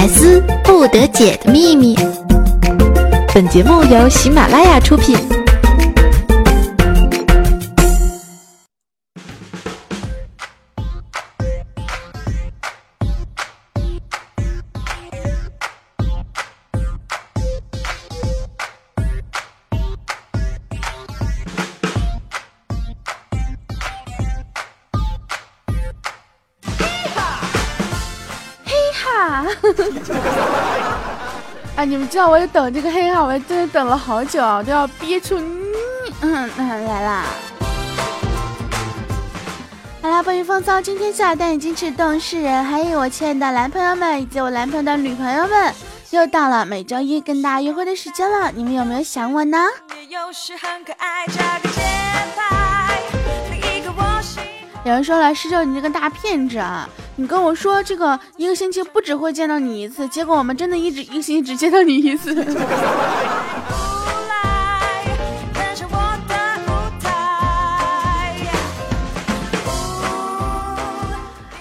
百思不得解的秘密。本节目由喜马拉雅出品。哎，你们知道我等这个黑号，我真的等了好久啊，我，都要憋出嗯嗯来啦！好啦，关于风骚今天下蛋已经是动世人，还有我亲爱的男朋友们以及我男朋友的女朋友们，又到了每周一跟大家约会的时间了，你们有没有想我呢？有人说了，师舅你这个大骗子啊！你跟我说这个一个星期不只会见到你一次，结果我们真的一直一个星期只见到你一次。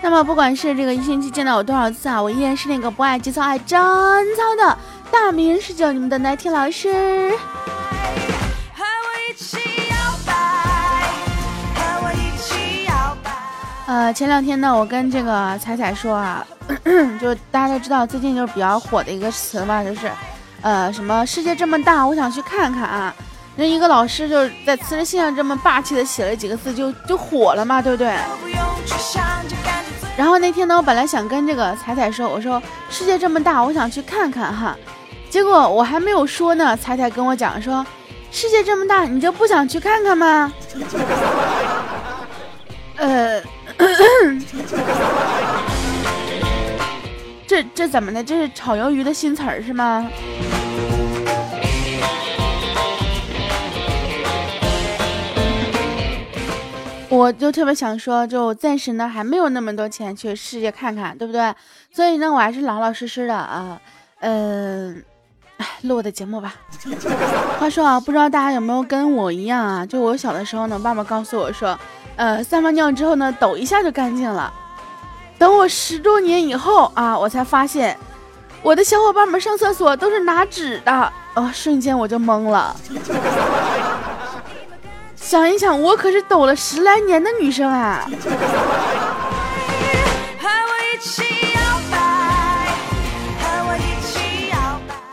那么不管是这个一星期见到我多少次啊，我依然是那个不爱节操爱贞操的大名十九，你们的奶听老师。呃，前两天呢，我跟这个彩彩说啊，就大家都知道最近就是比较火的一个词嘛，就是，呃，什么世界这么大，我想去看看啊。那一个老师就是在辞职信上这么霸气的写了几个字，就就火了嘛，对不对？然后那天呢，我本来想跟这个彩彩说，我说世界这么大，我想去看看哈。结果我还没有说呢，彩彩跟我讲说，世界这么大，你就不想去看看吗？呃。这这怎么的？这是炒鱿鱼的新词儿是吗？我就特别想说，就暂时呢还没有那么多钱去世界看看，对不对？所以呢，我还是老老实实的啊，嗯，录我的节目吧。话说啊，不知道大家有没有跟我一样啊？就我小的时候呢，爸爸告诉我说。呃，撒完尿之后呢，抖一下就干净了。等我十多年以后啊，我才发现，我的小伙伴们上厕所都是拿纸的。哦，瞬间我就懵了。想一想，我可是抖了十来年的女生啊。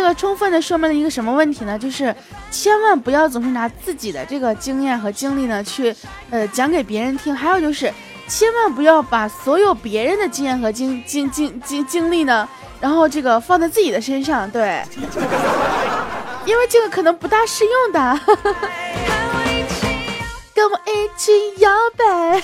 这个充分的说明了一个什么问题呢？就是千万不要总是拿自己的这个经验和经历呢去，呃，讲给别人听。还有就是，千万不要把所有别人的经验和经经经经经历呢，然后这个放在自己的身上，对，因为这个可能不大适用的。跟我一起摇摆。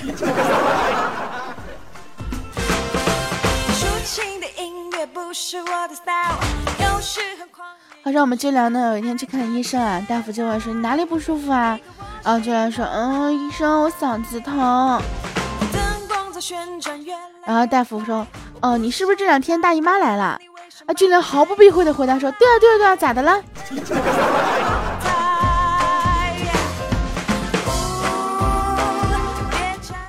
好像我们俊良呢，有一天去看医生啊，大夫就问说你哪里不舒服啊？然后俊良说，嗯，医生我嗓子疼。然后大夫说，哦，你是不是这两天大姨妈来了？啊，俊良毫不避讳的回答说，对啊对啊对啊，咋的了？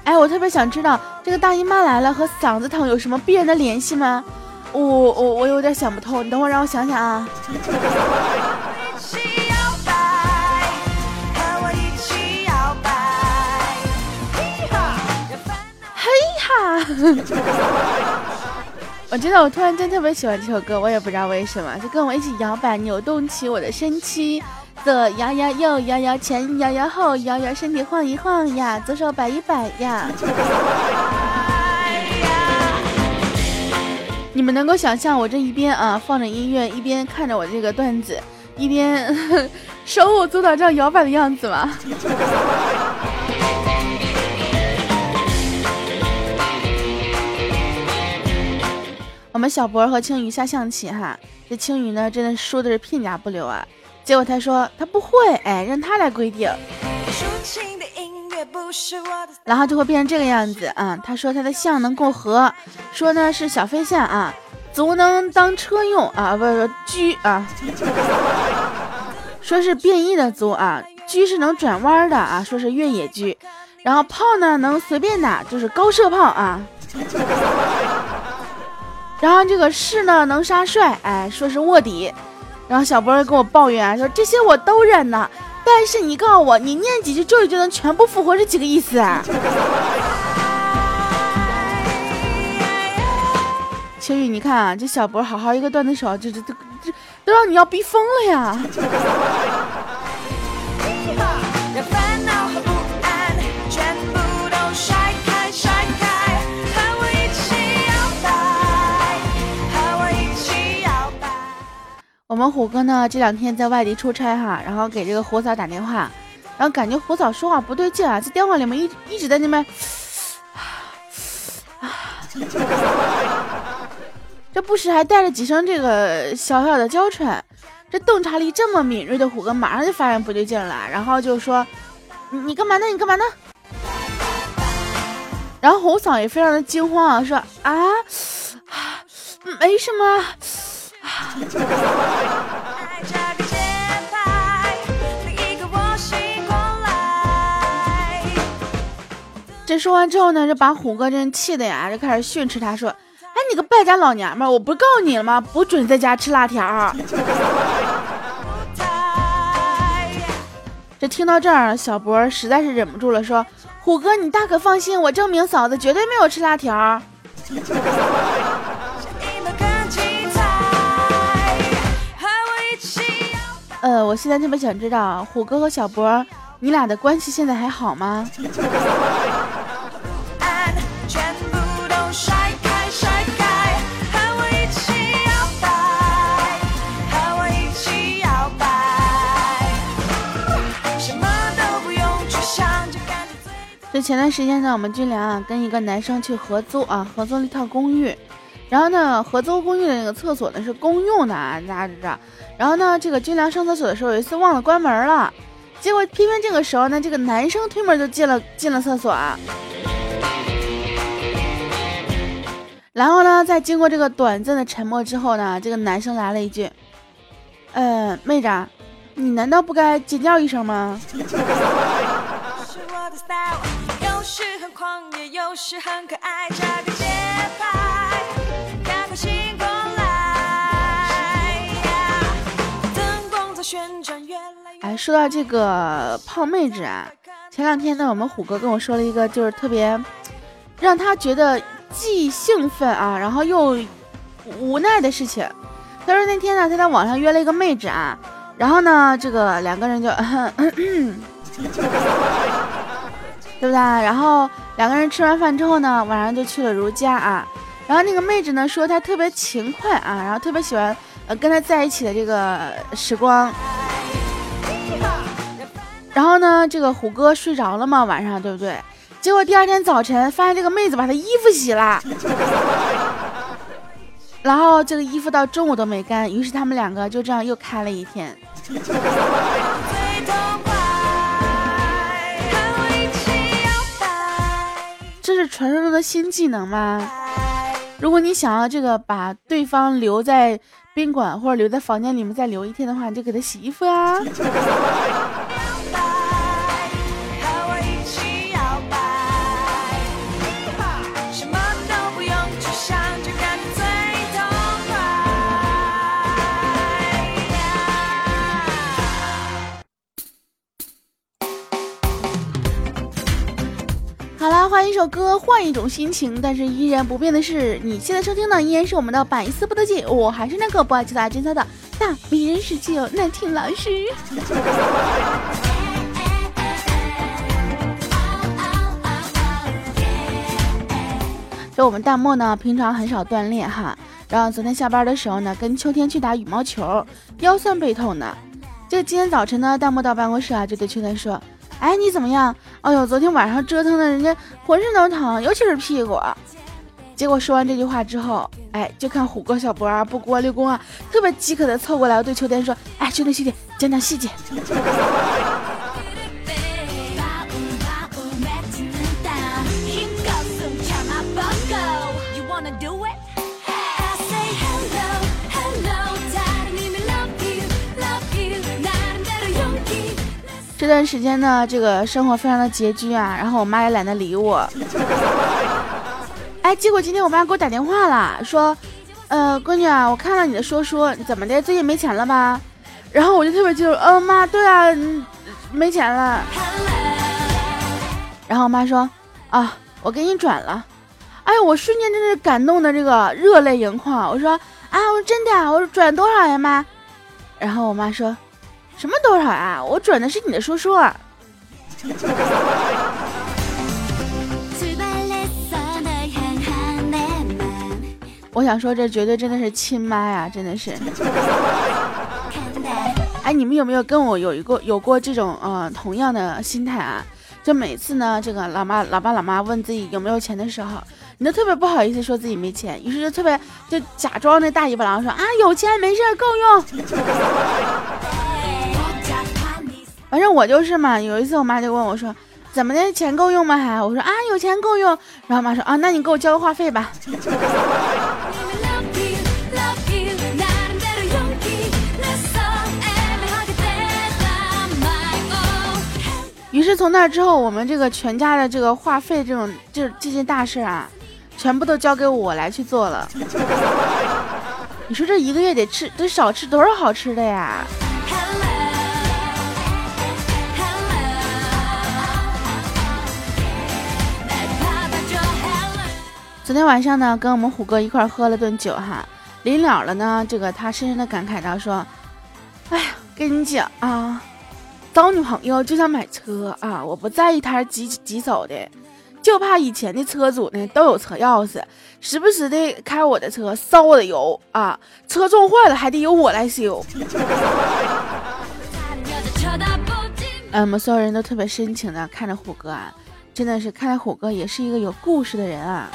哎，我特别想知道这个大姨妈来了和嗓子疼有什么必然的联系吗？我我我有点想不透，你等会儿让我想想啊。嘿哈，我觉得我突然间特别喜欢这首歌，我也不知道为什么，就跟我一起摇摆，扭动起我的身躯，左摇摇，右摇摇，前摇摇，后摇摇，身体晃一晃呀，左手摆一摆呀。你们能够想象我这一边啊放着音乐，一边看着我这个段子，一边手舞足蹈这样摇摆的样子吗？我们小博和青鱼下象棋哈，这青鱼呢真的输的是片甲不留啊。结果他说他不会，哎，让他来规定，然后就会变成这个样子啊。他说他的象能过河。说呢是小飞象啊，足能当车用啊，不是车啊。说是变异的足啊，车是能转弯的啊，说是越野车。然后炮呢能随便打，就是高射炮啊。然后这个士呢能杀帅，哎，说是卧底。然后小波跟我抱怨啊，说这些我都认呢，但是你告诉我，你念几句咒语就能全部复活，是几个意思啊？秋雨，你看啊，这小博好好一个段子手，这这这这都让你要逼疯了呀！我们虎哥呢这两天在外地出差哈，然后给这个虎嫂打电话，然后感觉虎嫂说话不对劲啊，在电话里面一一直在那边，啊 这不时还带着几声这个小小的娇喘，这洞察力这么敏锐的虎哥马上就发现不对劲了，然后就说：“你你干嘛呢？你干嘛呢？”然后虎嫂也非常的惊慌啊，说：“啊，没什么。”这说完之后呢，这把虎哥真气的呀，就开始训斥他说：“哎，你个败家老娘们，我不告你了吗？不准在家吃辣条。”这听到这儿，小博实在是忍不住了，说：“虎哥，你大可放心，我证明嫂子绝对没有吃辣条。”呃，我现在特别想知道，虎哥和小博，你俩的关系现在还好吗？这前段时间呢，我们军粮啊跟一个男生去合租啊，合租了一套公寓。然后呢，合租公寓的那个厕所呢是公用的啊，大家知道。然后呢，这个军良上厕所的时候有一次忘了关门了，结果偏偏这个时候呢，这个男生推门就进了进了厕所啊。然后呢，在经过这个短暂的沉默之后呢，这个男生来了一句：“呃，妹子，你难道不该尖叫一声吗？”哎，说到这个胖妹子啊，前两天呢，我们虎哥跟我说了一个，就是特别让他觉得既兴奋啊，然后又无奈的事情。他说那天呢，他在网上约了一个妹子啊，然后呢，这个两个人就，对不对？然后两个人吃完饭之后呢，晚上就去了如家啊。然后那个妹子呢说她特别勤快啊，然后特别喜欢。呃，跟他在一起的这个时光，然后呢，这个虎哥睡着了嘛，晚上对不对？结果第二天早晨发现这个妹子把他衣服洗了，然后这个衣服到中午都没干，于是他们两个就这样又开了一天。这是传说中的新技能吗？如果你想要这个把对方留在。宾馆或者留在房间里面再留一天的话，你就给他洗衣服呀。换一首歌，换一种心情，但是依然不变的是，你现在收听的依然是我们的百思不得解，我还是那个不爱其他真操的大迷人世界难听老师。就我们弹幕呢，平常很少锻炼哈，然后昨天下班的时候呢，跟秋天去打羽毛球，腰酸背痛的。就今天早晨呢，弹幕到办公室啊，就对秋天说。哎，你怎么样？哎呦，昨天晚上折腾的，人家浑身都疼，尤其是屁股。结果说完这句话之后，哎，就看虎哥、小博啊、不锅六公啊，特别饥渴的凑过来，对秋天说：“哎，兄弟兄弟，讲讲细节。”这段时间呢，这个生活非常的拮据啊，然后我妈也懒得理我。哎，结果今天我妈给我打电话了，说呃，闺女啊，我看了你的说书，怎么的？最近没钱了吧？然后我就特别激动，嗯，妈，对啊，没钱了。然后我妈说，啊，我给你转了。哎，我瞬间真是感动的这个热泪盈眶。我说，啊，我说真的，我说转多少呀，妈？然后我妈说，什么多少啊？我转的是你的说书。我想说，这绝对真的是亲妈呀，真的是。哎，你们有没有跟我有一个有过这种呃同样的心态啊？就每次呢，这个老妈、老爸、老妈问自己有没有钱的时候，你都特别不好意思说自己没钱，于是就特别就假装那大尾巴狼说啊有钱没事够用。反正我就是嘛，有一次我妈就问我说，怎么的钱够用吗？还我说啊有钱够用，然后妈说啊那你给我交个话费吧。于是从那之后，我们这个全家的这个话费这种这这些大事啊，全部都交给我来去做了。你说这一个月得吃得少吃多少好吃的呀？昨天晚上呢，跟我们虎哥一块喝了顿酒哈，临了了呢，这个他深深的感慨到说：“哎呀，跟你讲啊。”找女朋友就像买车啊！我不在意他是几几手的，就怕以前的车主呢都有车钥匙，时不时的开我的车烧我的油啊！车撞坏了还得由我来修。嗯，我们所有人都特别深情的看着虎哥啊，真的是看来虎哥也是一个有故事的人啊。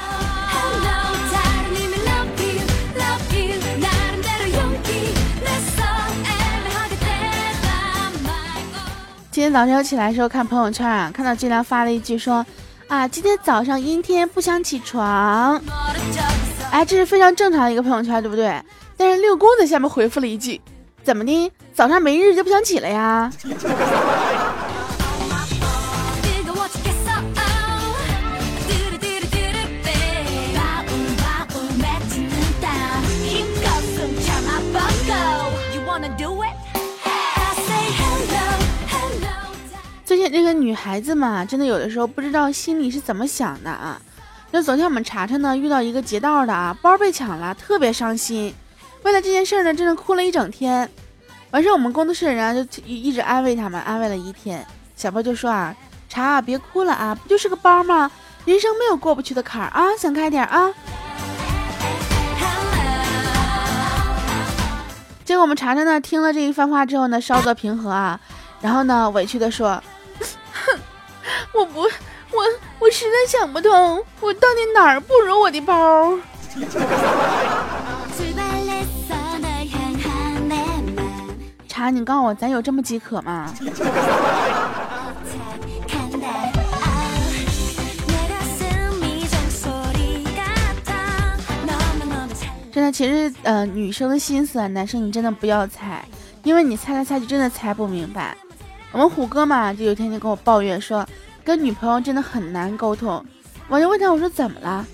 今天早上起来的时候看朋友圈啊，看到俊良发了一句说，啊，今天早上阴天不想起床，哎，这是非常正常的一个朋友圈，对不对？但是六公在下面回复了一句，怎么的，早上没日就不想起了呀？最近这个女孩子嘛，真的有的时候不知道心里是怎么想的啊。那昨天我们查查呢，遇到一个劫道的啊，包被抢了，特别伤心。为了这件事呢，真的哭了一整天。完事我们工作室的人就一一直安慰他们，安慰了一天。小波就说啊，查别哭了啊，不就是个包吗？人生没有过不去的坎儿啊，想开点啊。结果我们查查呢，听了这一番话之后呢，稍作平和啊，然后呢，委屈的说。我不，我我实在想不通，我到底哪儿不如我的包？茶，你告诉我，咱有这么饥渴吗？真的，其实呃，女生的心思啊，男生你真的不要猜，因为你猜来猜去，真的猜不明白。我们虎哥嘛，就有天就跟我抱怨说，跟女朋友真的很难沟通。我就问他，我说怎么了？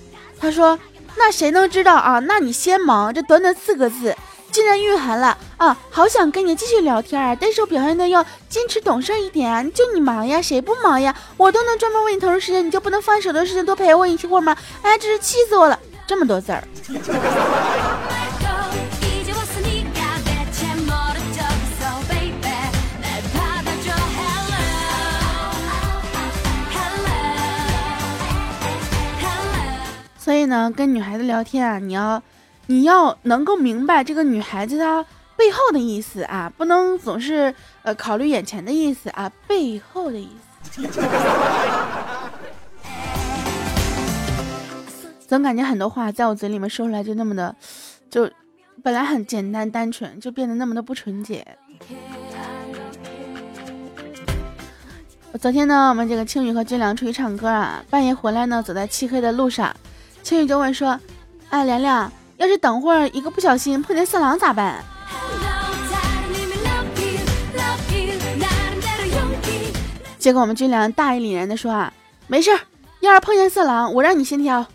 他说，那谁能知道啊？那你先忙。这短短四个字，竟然蕴含了啊，好想跟你继续聊天啊，但是我表现的要矜持懂事一点啊。就你忙呀，谁不忙呀？我都能专门为你腾出时间，你就不能放手的时间多陪我一会儿吗？哎，真是气死我了！这么多字儿。所以呢，跟女孩子聊天啊，你要，你要能够明白这个女孩子她背后的意思啊，不能总是呃考虑眼前的意思啊，背后的意思。总感觉很多话在我嘴里面说出来就那么的，就本来很简单单纯，就变得那么的不纯洁。昨天呢，我们这个青雨和军良出去唱歌啊，半夜回来呢，走在漆黑的路上。青宇就问说：“哎，凉凉，要是等会儿一个不小心碰见色狼咋办？”结果我们军粮大义凛然的说：“啊，没事儿，要是碰见色狼，我让你先挑。”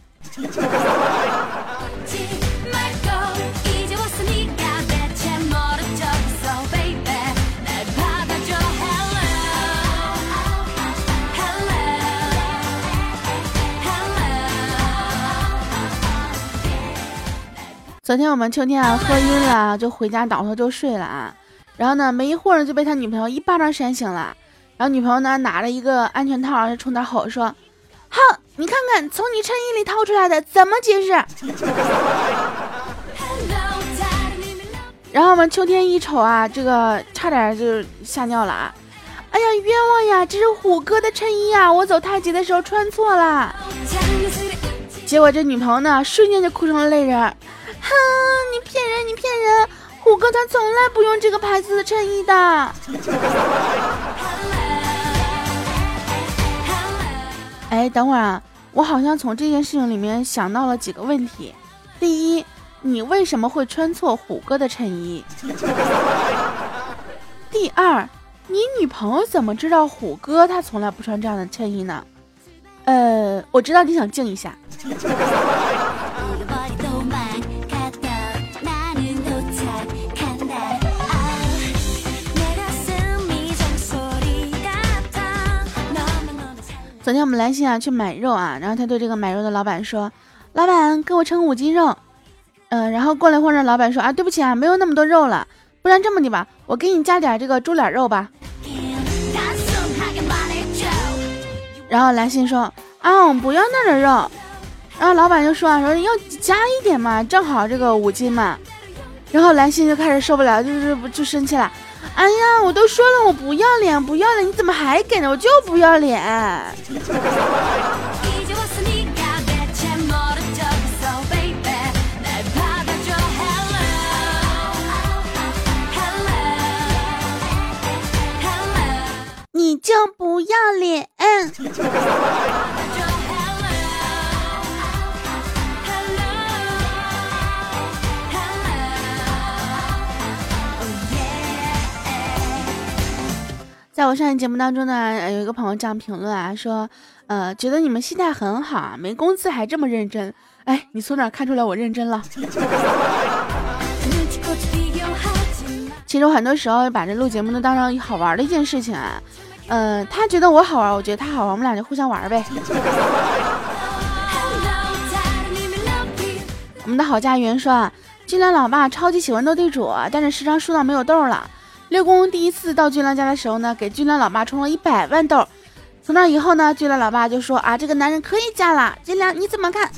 昨天我们秋天啊喝晕了，就回家倒头就睡了啊。然后呢，没一会儿就被他女朋友一巴掌扇醒了。然后女朋友呢拿了一个安全套，就冲他吼说：“哼，你看看从你衬衣里掏出来的，怎么解释？” 然后我们秋天一瞅啊，这个差点就吓尿了啊！哎呀，冤枉呀！这是虎哥的衬衣啊，我走太极的时候穿错了。结果这女朋友呢，瞬间就哭成了泪人。哼，你骗人，你骗人！虎哥他从来不用这个牌子的衬衣的。哎，等会儿啊，我好像从这件事情里面想到了几个问题。第一。你为什么会穿错虎哥的衬衣？第二，你女朋友怎么知道虎哥他从来不穿这样的衬衣呢？呃，我知道你想静一下。昨天我们来信啊去买肉啊，然后他对这个买肉的老板说：“老板，给我称五斤肉。”嗯，然后过了一会儿，老板说啊，对不起啊，没有那么多肉了，不然这么的吧，我给你加点这个猪脸肉吧。然后来信说啊，不要那点肉。然后老板就说啊，说要加一点嘛，正好这个五斤嘛。然后来信就开始受不了，就是就生气了。哎呀，我都说了我不要脸，不要脸，你怎么还给呢？我就不要脸。你就不要脸！在我上一节目当中呢，有一个朋友这样评论啊，说，呃，觉得你们心态很好，没工资还这么认真。哎，你从哪看出来我认真了？其实我很多时候把这录节目都当成好玩的一件事情啊，嗯，他觉得我好玩，我觉得他好玩，我们俩就互相玩呗。我们的好家园说啊，俊良老爸超级喜欢斗地主，但是时常输到没有豆了。六公第一次到俊良家的时候呢，给俊良老爸充了一百万豆。从那以后呢，俊良老爸就说啊，这个男人可以嫁了。俊良你怎么看？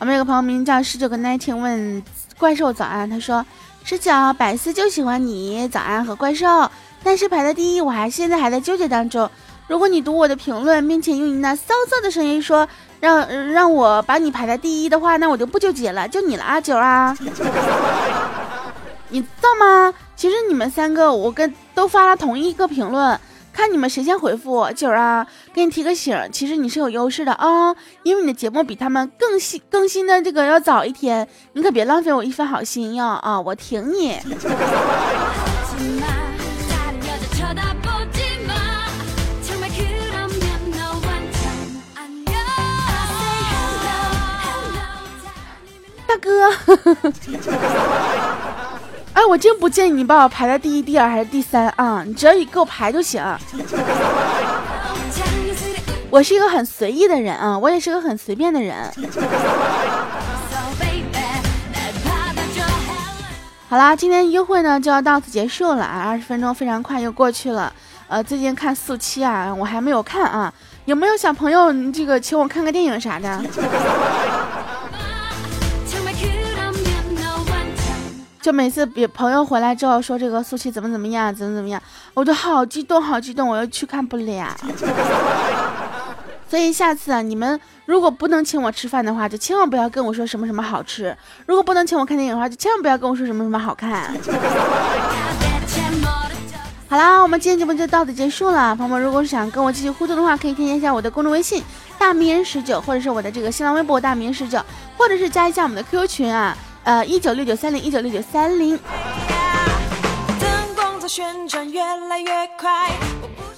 我们有个朋友名叫十九个 nineteen 问怪兽早安，他说十九百思就喜欢你早安和怪兽，但是排在第一，我还现在还在纠结当中。如果你读我的评论，并且用你那骚骚的声音说让让我把你排在第一的话，那我就不纠结了，就你了，阿九啊，你知道吗？其实你们三个我跟都发了同一个评论。看你们谁先回复九儿啊！给你提个醒，其实你是有优势的啊，因为你的节目比他们更新更新的这个要早一天，你可别浪费我一份好心呀啊！我挺你。大哥。哎，我真不建议你把我排在第一、第二还是第三啊！你只要你给我排就行。我是一个很随意的人啊，我也是个很随便的人。好啦，今天约会呢就要到此结束了啊！二十分钟非常快又过去了。呃，最近看速七啊，我还没有看啊，有没有小朋友这个请我看个电影啥的？就每次别朋友回来之后说这个苏七怎么怎么样，怎么怎么样，我都好激动，好激动，我又去看不了。所以下次啊，你们如果不能请我吃饭的话，就千万不要跟我说什么什么好吃；如果不能请我看电影的话，就千万不要跟我说什么什么好看。好啦，我们今天节目就到此结束了。朋友们，如果是想跟我继续互动的话，可以添加一下我的公众微信大名人十九，或者是我的这个新浪微博大名人十九，或者是加一下我们的 QQ 群啊。呃，一九六九三零，一九六九三零。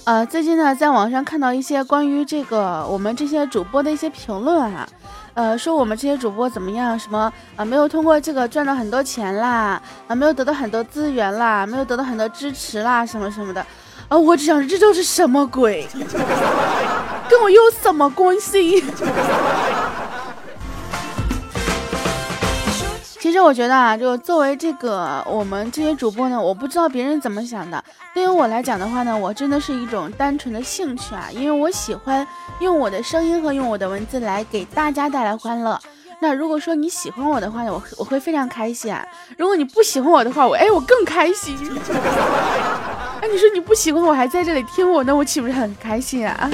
呃，最近呢，在网上看到一些关于这个我们这些主播的一些评论啊，呃，说我们这些主播怎么样？什么啊，没有通过这个赚到很多钱啦，啊，没有得到很多资源啦，没有得到很多支持啦，什么什么的。啊，我只想，这都是什么鬼？跟我有什么关系？其实我觉得啊，就作为这个我们这些主播呢，我不知道别人怎么想的。对于我来讲的话呢，我真的是一种单纯的兴趣啊，因为我喜欢用我的声音和用我的文字来给大家带来欢乐。那如果说你喜欢我的话呢，我我会非常开心啊。如果你不喜欢我的话，我哎我更开心。哎，你说你不喜欢我还在这里听我，那我岂不是很开心啊？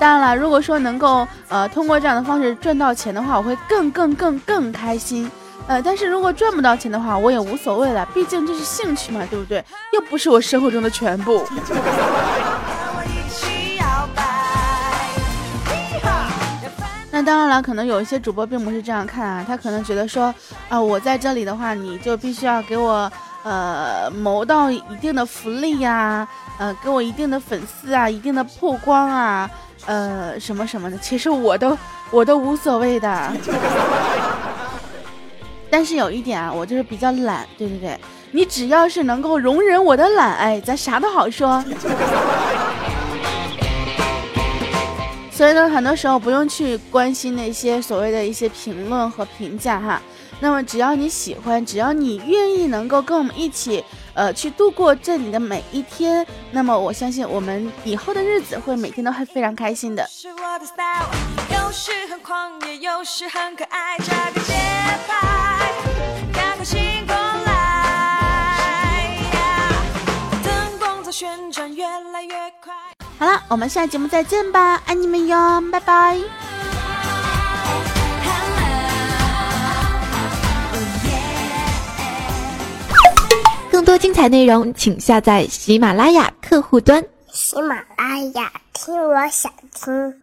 当然了，如果说能够呃通过这样的方式赚到钱的话，我会更更更更开心。呃，但是如果赚不到钱的话，我也无所谓了，毕竟这是兴趣嘛，对不对？又不是我生活中的全部。那当然了，可能有一些主播并不是这样看啊，他可能觉得说，啊，我在这里的话，你就必须要给我呃谋到一定的福利呀，呃，给我一定的粉丝啊，一定的曝光啊，呃，什么什么的。其实我都我都无所谓的。但是有一点啊，我就是比较懒，对对对，你只要是能够容忍我的懒，哎，咱啥都好说。所以呢，很多时候不用去关心那些所谓的一些评论和评价哈。那么只要你喜欢，只要你愿意能够跟我们一起，呃，去度过这里的每一天，那么我相信我们以后的日子会每天都会非常开心的。是，我就是把我有时很狂野，有时很可爱，这个节拍好了，我们下节目再见吧，爱你们哟，拜拜。更多精彩内容，请下载喜马拉雅客户端。喜马拉雅，听我想听。